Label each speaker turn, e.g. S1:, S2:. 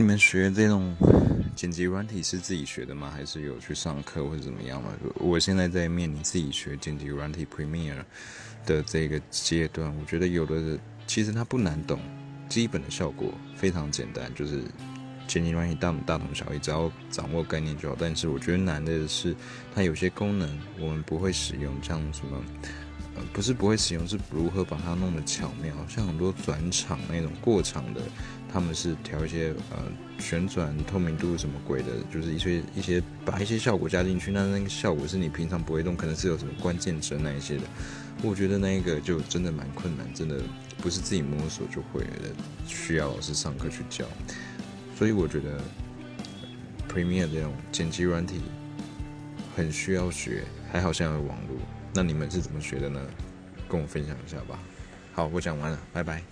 S1: 你们学这种剪辑软体是自己学的吗？还是有去上课或者怎么样吗？我现在在面临自己学剪辑软体 Premiere 的这个阶段，我觉得有的其实它不难懂，基本的效果非常简单，就是剪辑软体大大同小异，只要掌握概念就好。但是我觉得难的是它有些功能我们不会使用，像什么不是不会使用，是如何把它弄得巧妙，像很多转场那种过场的。他们是调一些呃旋转透明度什么鬼的，就是一些一些把一些效果加进去，那那个效果是你平常不会动，可能是有什么关键帧那一些的。我觉得那个就真的蛮困难，真的不是自己摸索就会的，需要老师上课去教。所以我觉得 Premiere 这种剪辑软体很需要学，还好现在有网络。那你们是怎么学的呢？跟我分享一下吧。好，我讲完了，拜拜。